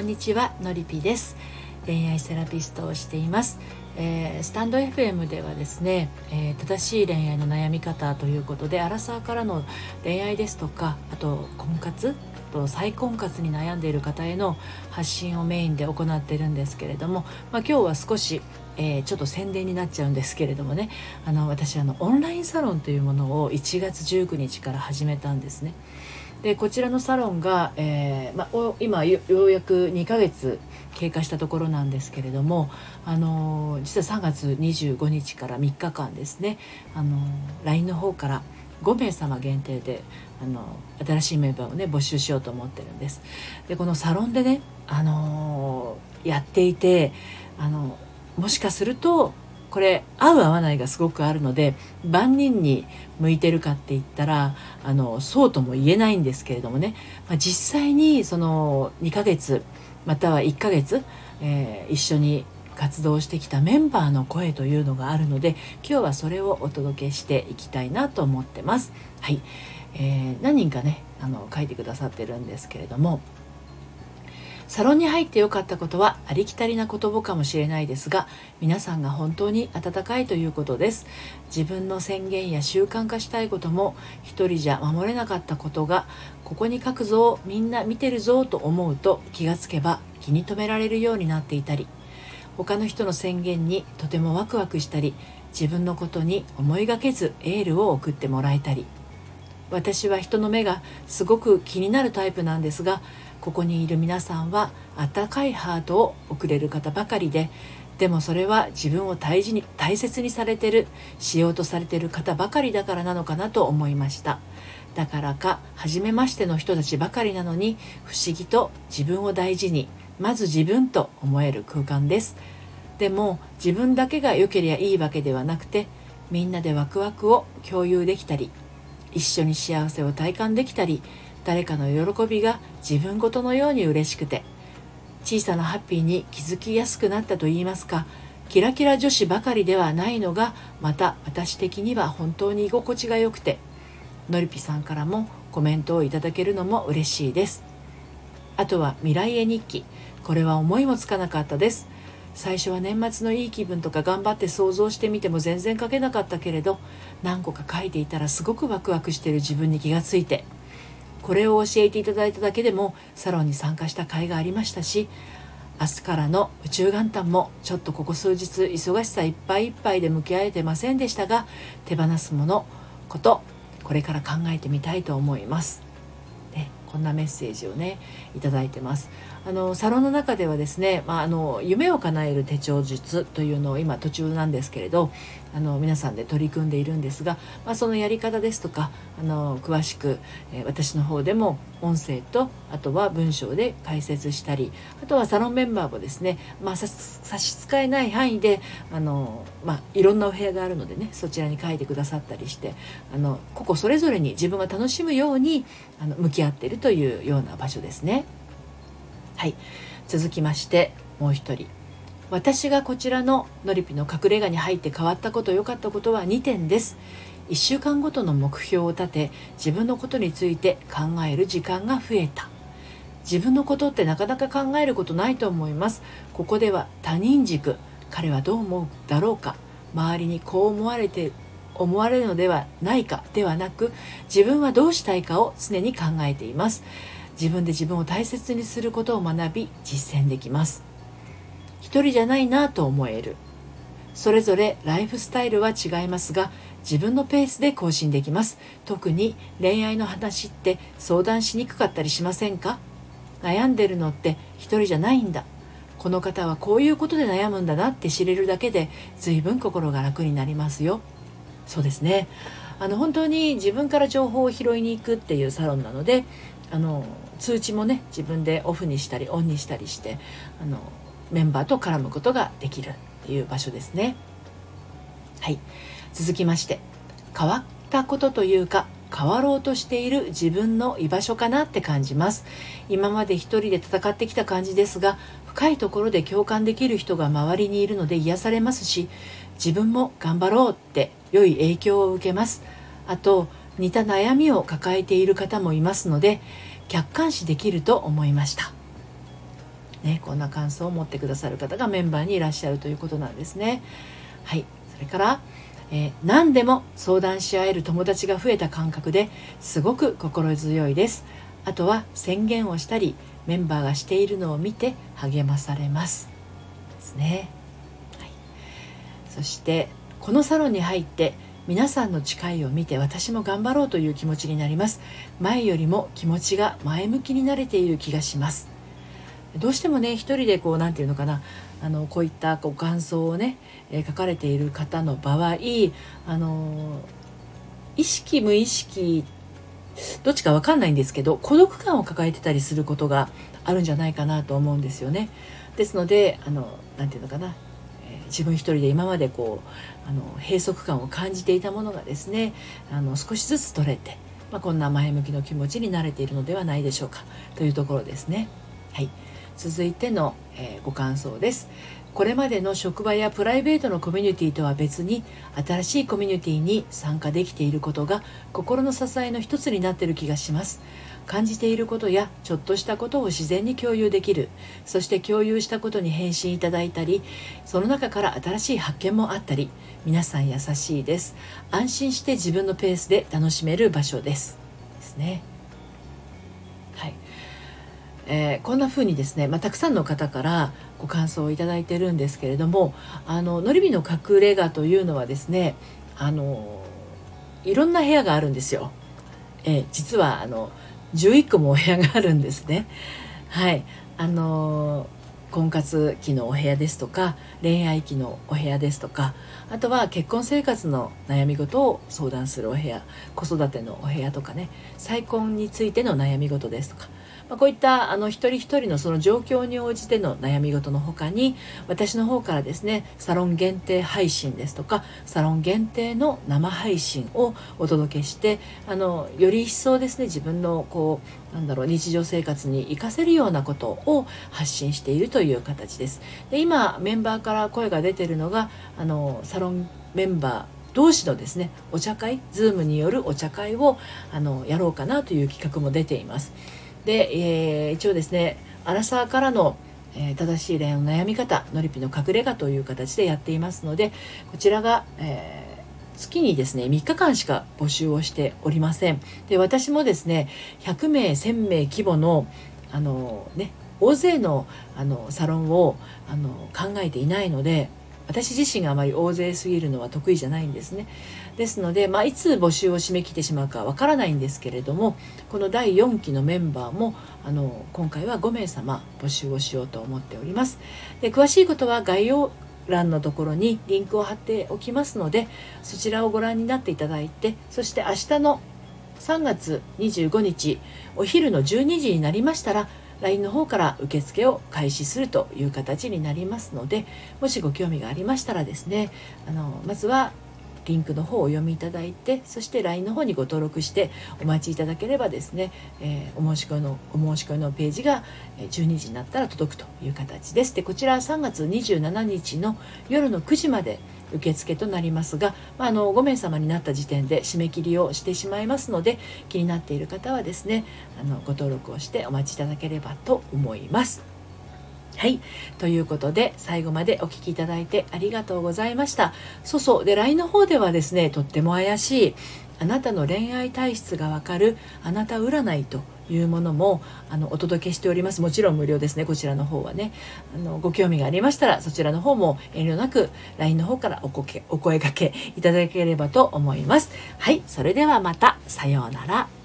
こんにちはのりぴです恋愛セラピストをしています、えースタンド FM ではですね、えー正しい恋愛の悩み方ということでアラサーからの恋愛ですとかあと婚活と再婚活に悩んでいる方への発信をメインで行っているんですけれども、まあ、今日は少し、えーちょっと宣伝になっちゃうんですけれどもねあの私あのオンラインサロンというものを1月19日から始めたんですね。でこちらのサロンが、えーまあ、今ようやく2ヶ月経過したところなんですけれども、あのー実は3月25日から3日間ですね、あのー LINE の方から5名様限定で、あのー新しいメンバーをね募集しようと思ってるんです。でこのサロンでね、あのやっていて、あのもしかするとこれ合う合わないがすごくあるので万人に向いてるかって言ったらあのそうとも言えないんですけれどもね、まあ、実際にその2ヶ月または1ヶ月、えー一緒に活動してきたメンバーの声というのがあるので今日はそれをお届けしていきたいなと思ってます。はい、えー何人かねあの書いてくださってるんですけれどもサロンに入ってよかったことはありきたりな言葉かもしれないですが皆さんが本当に温かいということです。自分の宣言や習慣化したいことも一人じゃ守れなかったことがここに書くぞみんな見てるぞと思うと気がつけば気に留められるようになっていたり他の人の宣言にとてもワクワクしたり自分のことに思いがけずエールを送ってもらえたり私は人の目がすごく気になるタイプなんですがここにいる皆さんは温かいハートを送れる方ばかりででもそれは自分を大事に大切にされてるしようとされてる方ばかりだからなのかなと思いました。だからか初めましての人たちばかりなのに不思議と自分を大事にまず自分と思える空間です。でも自分だけが良ければいいわけではなくてみんなでワクワクを共有できたり一緒に幸せを体感できたり誰かの喜びが自分ごとのように嬉しくて小さなハッピーに気づきやすくなったと言いますかキラキラ女子ばかりではないのがまた私的には本当に居心地が良くてのりぴさんからもコメントをいただけるのも嬉しいです。あとは未来へ日記。これは思いもつかなかったです。最初は年末のいい気分とか頑張って想像してみても全然書けなかったけれど何個か書いていたらすごくワクワクしてる自分に気がついてこれを教えていただいただけでもサロンに参加した甲斐がありましたし明日からの宇宙元旦もちょっとここ数日忙しさいっぱいいっぱいで向き合えてませんでしたが手放すものことこれから考えてみたいと思います。こんなメッセージをねいただいてます。あのサロンの中ではですね、まあ、あの夢を叶える手帳術というのを今途中なんですけれどあの皆さんで取り組んでいるんですが、まあ、そのやり方ですとかあの詳しく、え私の方でも音声とあとは文章で解説したりあとはサロンメンバーもですね、まあ、差し支えない範囲であの、まあ、いろんなお部屋があるのでねそちらに書いてくださったりしてあの個々それぞれに自分が楽しむようにあの向き合っているというような場所ですね。はい続きましてもう一人私がこちらののりぴの隠れ家に入って変わったこと良かったことは2点です。1週間ごとの目標を立て自分のことについて考える時間が増えた。自分のことってなかなか考えることないと思います。ここでは他人軸彼はどう思うだろうか。周りにこう思われて思われるのではないかではなく自分はどうしたいかを常に考えています。自分で自分を大切にすることを学び実践できます。一人じゃないなと思える。それぞれライフスタイルは違いますが自分のペースで更新できます。特に恋愛の話って相談しにくかったりしませんか？悩んでるのって一人じゃないんだ。この方はこういうことで悩むんだなって知れるだけで随分心が楽になりますよ。そうですね。あの本当に自分から情報を拾いに行くっていうサロンなのであの通知もね自分でオフにしたりオンにしたりしてあのメンバーと絡むことができるっていう場所ですね。はい。続きまして変わったことというか変わろうとしている自分の居場所かなって感じます。今まで一人で戦ってきた感じですが深いところで共感できる人が周りにいるので癒されますし自分も頑張ろうって良い影響を受けます。あと似た悩みを抱えている方もいますので客観視できると思いました。ね、こんな感想を持ってくださる方がメンバーにいらっしゃるということなんですね。はい。それからえー、何でも相談し合える友達が増えた感覚ですごく心強いです。あとは宣言をしたりメンバーがしているのを見て励まされます。ですね、はい、そしてこのサロンに入って皆さんの誓いを見て私も頑張ろうという気持ちになります。前よりも気持ちが前向きになれている気がします。どうしてもね一人でこう何て言うのかなあのこういったこう感想をね、えー、書かれている方の場合あの意識無意識どっちか分かんないんですけど孤独感を抱えてたりすることがあるんじゃないかなと思うんですよね。ですのであのなて言うのかな、え、自分一人で今までこうあの閉塞感を感じていたものがですねあの少しずつ取れて、まあ、こんな前向きの気持ちに慣れているのではないでしょうかというところですね。はい続いての、えー、ご感想です。これまでの職場やプライベートのコミュニティとは別に新しいコミュニティに参加できていることが心の支えの一つになっている気がします。感じていることやちょっとしたことを自然に共有できる。そして共有したことに返信いただいたりその中から新しい発見もあったり皆さん優しいです。安心して自分のペースで楽しめる場所です。ですね。えー、こんな風にですね、まあ、たくさんの方からご感想をいただいてるんですけれどもあののりびの隠れ家というのはですねあのいろんな部屋があるんですよ。えー、実はあの11個もお部屋があるんですね。はいあの婚活期のお部屋ですとか恋愛期のお部屋ですとかあとは結婚生活の悩み事を相談するお部屋子育てのお部屋とかね再婚についての悩み事ですとかまあ、こういったあの一人一人のその状況に応じての悩み事の他に私の方からですねサロン限定配信ですとかサロン限定の生配信をお届けしてあのより一層ですね自分のこうなんだろう日常生活に活かせるようなことを発信しているという形です。で今メンバーから声が出てるのがあのサロンメンバー同士のですねお茶会 Zoom によるお茶会をあのやろうかなという企画も出ています。で、えー、一応ですねアラサーからの、えー、正しい恋愛の悩み方のりぴの隠れ家という形でやっていますのでこちらが、えー、月にですね3日間しか募集をしておりませんで私もですね100名1000名規模のあのね大勢のあのサロンをあの考えていないので私自身があまり大勢すぎるのは得意じゃないんですね。ですので、まあ、いつ募集を締め切ってしまうかわからないんですけれどもこの第4期のメンバーもあの今回は5名様募集をしようと思っております。で詳しいことは概要欄のところにリンクを貼っておきますのでそちらをご覧になっていただいてそして明日の3月25日お昼の12時になりましたら LINE の方から受付を開始するという形になりますのでもしご興味がありましたらですねあのまずはリンクの方をお読みいただいてそして LINE の方にご登録してお待ちいただければですね、えー、お申し込みのお申し込みのページが12時になったら届くという形ですでこちら3月27日の夜の9時まで受付となりますが、まあ、あの5名様になった時点で締め切りをしてしまいますので気になっている方はですねあのご登録をしてお待ちいただければと思います。はい。ということで、最後までお聴きいただいてありがとうございました。そうそう。で、LINE の方ではですね、とっても怪しい、あなたの恋愛体質がわかる、あなた占いというものもあのお届けしております。もちろん無料ですね。こちらの方はね。あのご興味がありましたらそちらの方も遠慮なく LINE の方からおこけお声掛けいただければと思います。はい。それではまた。さようなら。